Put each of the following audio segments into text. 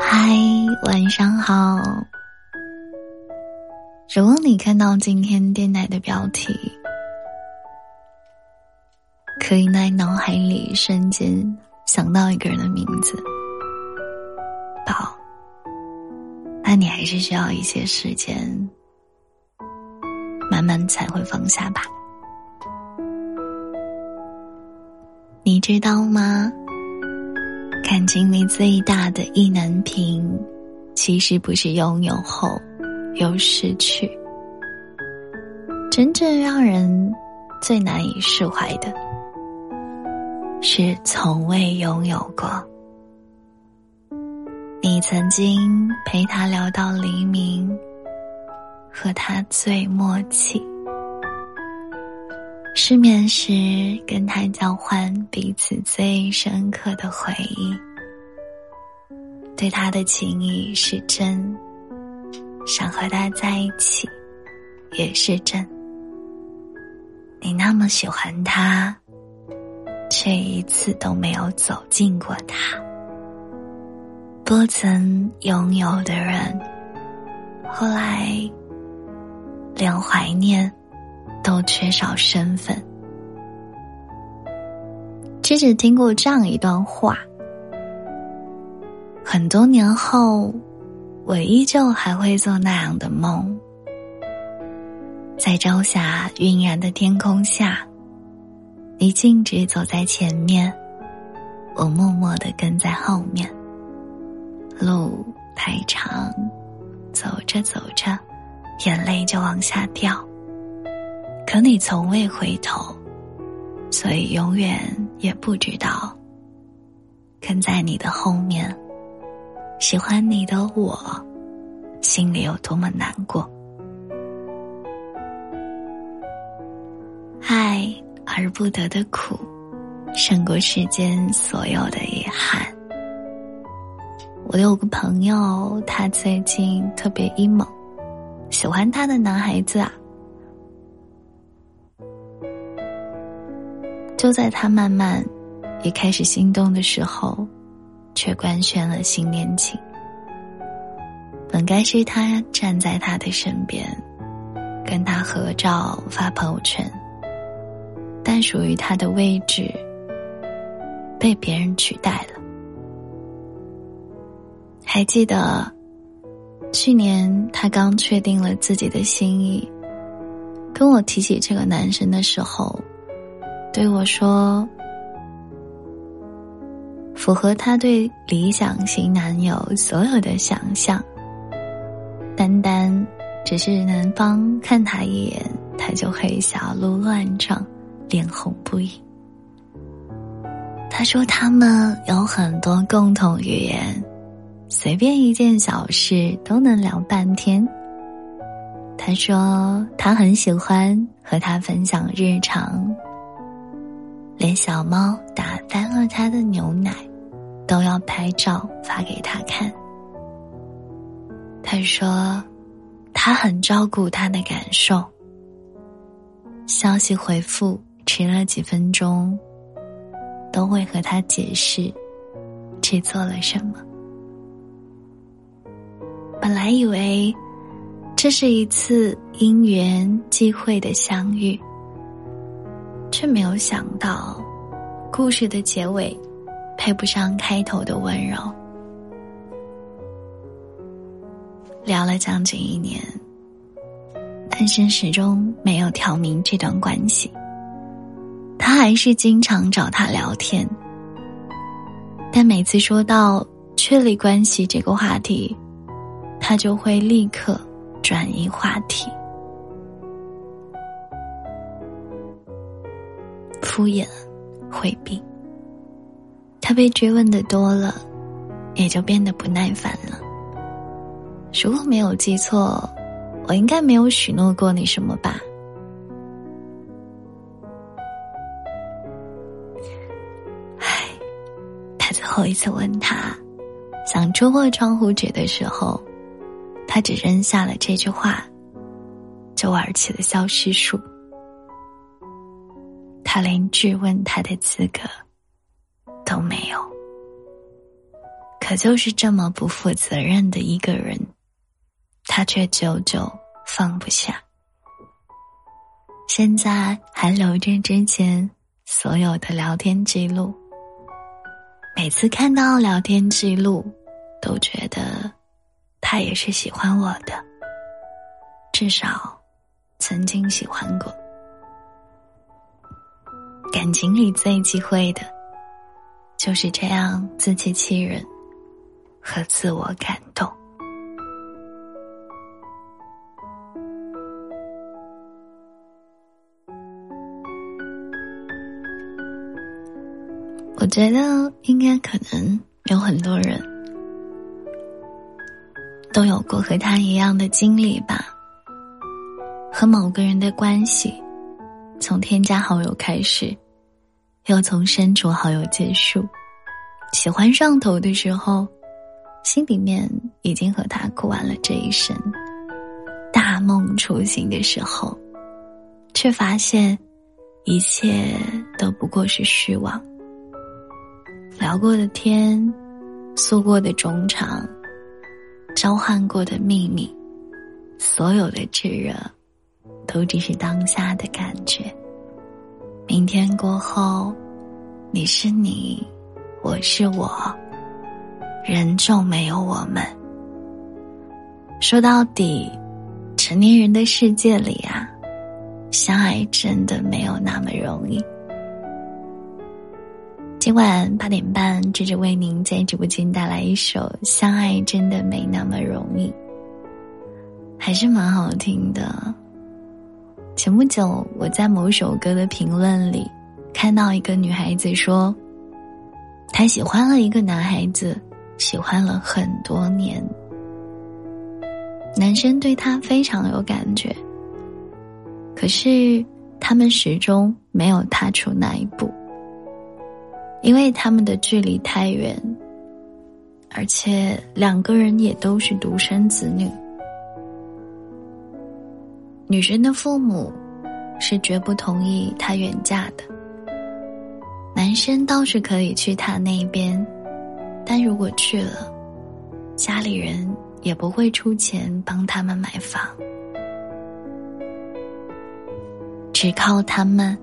嗨，晚上好。如果你看到今天电台的标题，可以在脑海里瞬间想到一个人的名字，宝，那你还是需要一些时间，慢慢才会放下吧。你知道吗？感情里最大的意难平，其实不是拥有后又失去，真正让人最难以释怀的，是从未拥有过。你曾经陪他聊到黎明，和他最默契。失眠时，跟他交换彼此最深刻的回忆。对他的情谊是真，想和他在一起也是真。你那么喜欢他，却一次都没有走进过他。不曾拥有的人，后来连怀念。都缺少身份。芝芝听过这样一段话：很多年后，我依旧还会做那样的梦，在朝霞晕染的天空下，你径直走在前面，我默默的跟在后面。路太长，走着走着，眼泪就往下掉。可你从未回头，所以永远也不知道，跟在你的后面，喜欢你的我，心里有多么难过。爱而不得的苦，胜过世间所有的遗憾。我有个朋友，他最近特别 emo，喜欢他的男孩子啊。就在他慢慢也开始心动的时候，却官宣了新恋情。本该是他站在他的身边，跟他合照发朋友圈，但属于他的位置被别人取代了。还记得去年他刚确定了自己的心意，跟我提起这个男生的时候。对我说：“符合他对理想型男友所有的想象。单单只是男方看他一眼，他就会小鹿乱撞，脸红不已。”他说：“他们有很多共同语言，随便一件小事都能聊半天。”他说：“他很喜欢和他分享日常。”连小猫打翻了他的牛奶，都要拍照发给他看。他说，他很照顾他的感受。消息回复迟了几分钟，都会和他解释，只做了什么。本来以为，这是一次因缘际会的相遇。却没有想到，故事的结尾配不上开头的温柔。聊了将近一年，单身始终没有挑明这段关系。他还是经常找他聊天，但每次说到确立关系这个话题，他就会立刻转移话题。敷衍，回避。他被追问的多了，也就变得不耐烦了。如果没有记错，我应该没有许诺过你什么吧？唉，他最后一次问他，想戳破窗户纸的时候，他只扔下了这句话，就玩起了消失术。他连质问他的资格都没有。可就是这么不负责任的一个人，他却久久放不下。现在还留着之前所有的聊天记录，每次看到聊天记录，都觉得他也是喜欢我的，至少曾经喜欢过。感情里最忌讳的，就是这样自欺欺人和自我感动。我觉得应该可能有很多人都有过和他一样的经历吧。和某个人的关系，从添加好友开始，又从删除好友结束。喜欢上头的时候，心里面已经和他过完了这一生。大梦初醒的时候，却发现一切都不过是虚妄。聊过的天，诉过的衷肠，交换过的秘密，所有的炙热，都只是当下的感觉。明天过后，你是你，我是我，人就没有我们。说到底，成年人的世界里啊，相爱真的没有那么容易。今晚八点半，芝芝为您在直播间带来一首《相爱真的没那么容易》，还是蛮好听的。前不久，我在某首歌的评论里看到一个女孩子说，她喜欢了一个男孩子，喜欢了很多年，男生对她非常有感觉，可是他们始终没有踏出那一步。因为他们的距离太远，而且两个人也都是独生子女，女生的父母是绝不同意她远嫁的。男生倒是可以去他那边，但如果去了，家里人也不会出钱帮他们买房，只靠他们，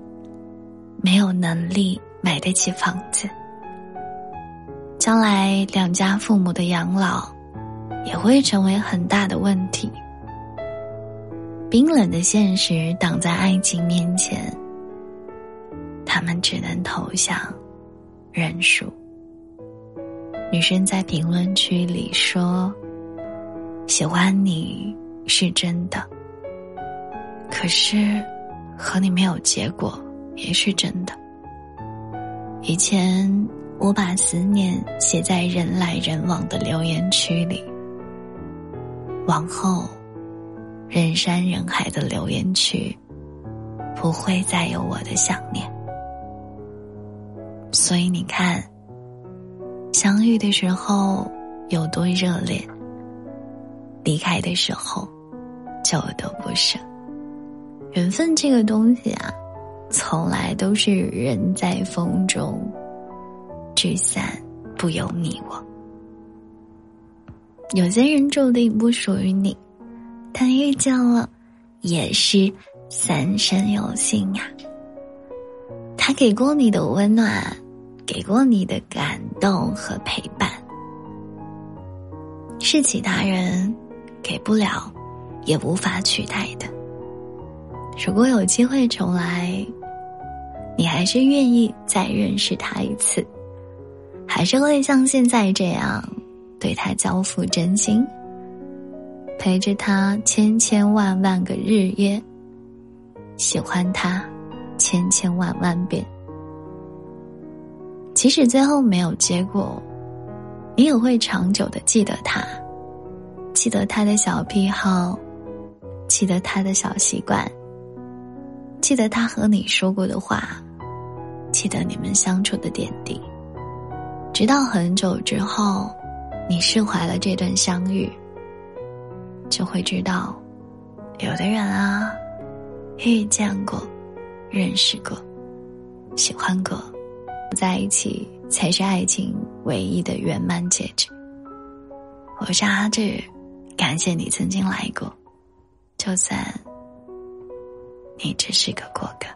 没有能力。买得起房子，将来两家父母的养老也会成为很大的问题。冰冷的现实挡在爱情面前，他们只能投降、认输。女生在评论区里说：“喜欢你是真的，可是和你没有结果也是真的。”以前我把思念写在人来人往的留言区里，往后人山人海的留言区不会再有我的想念。所以你看，相遇的时候有多热烈，离开的时候就有多不舍。缘分这个东西啊。从来都是人在风中，聚散不由你我。有些人注定不属于你，他遇见了，也是三生有幸呀。他给过你的温暖，给过你的感动和陪伴，是其他人给不了，也无法取代的。如果有机会重来。你还是愿意再认识他一次，还是会像现在这样对他交付真心，陪着他千千万万个日夜，喜欢他千千万万遍。即使最后没有结果，你也会长久的记得他，记得他的小癖好，记得他的小习惯，记得他和你说过的话。记得你们相处的点滴，直到很久之后，你释怀了这段相遇，就会知道，有的人啊，遇见过，认识过，喜欢过，在一起才是爱情唯一的圆满结局。我是阿志，感谢你曾经来过，就算你只是个过客。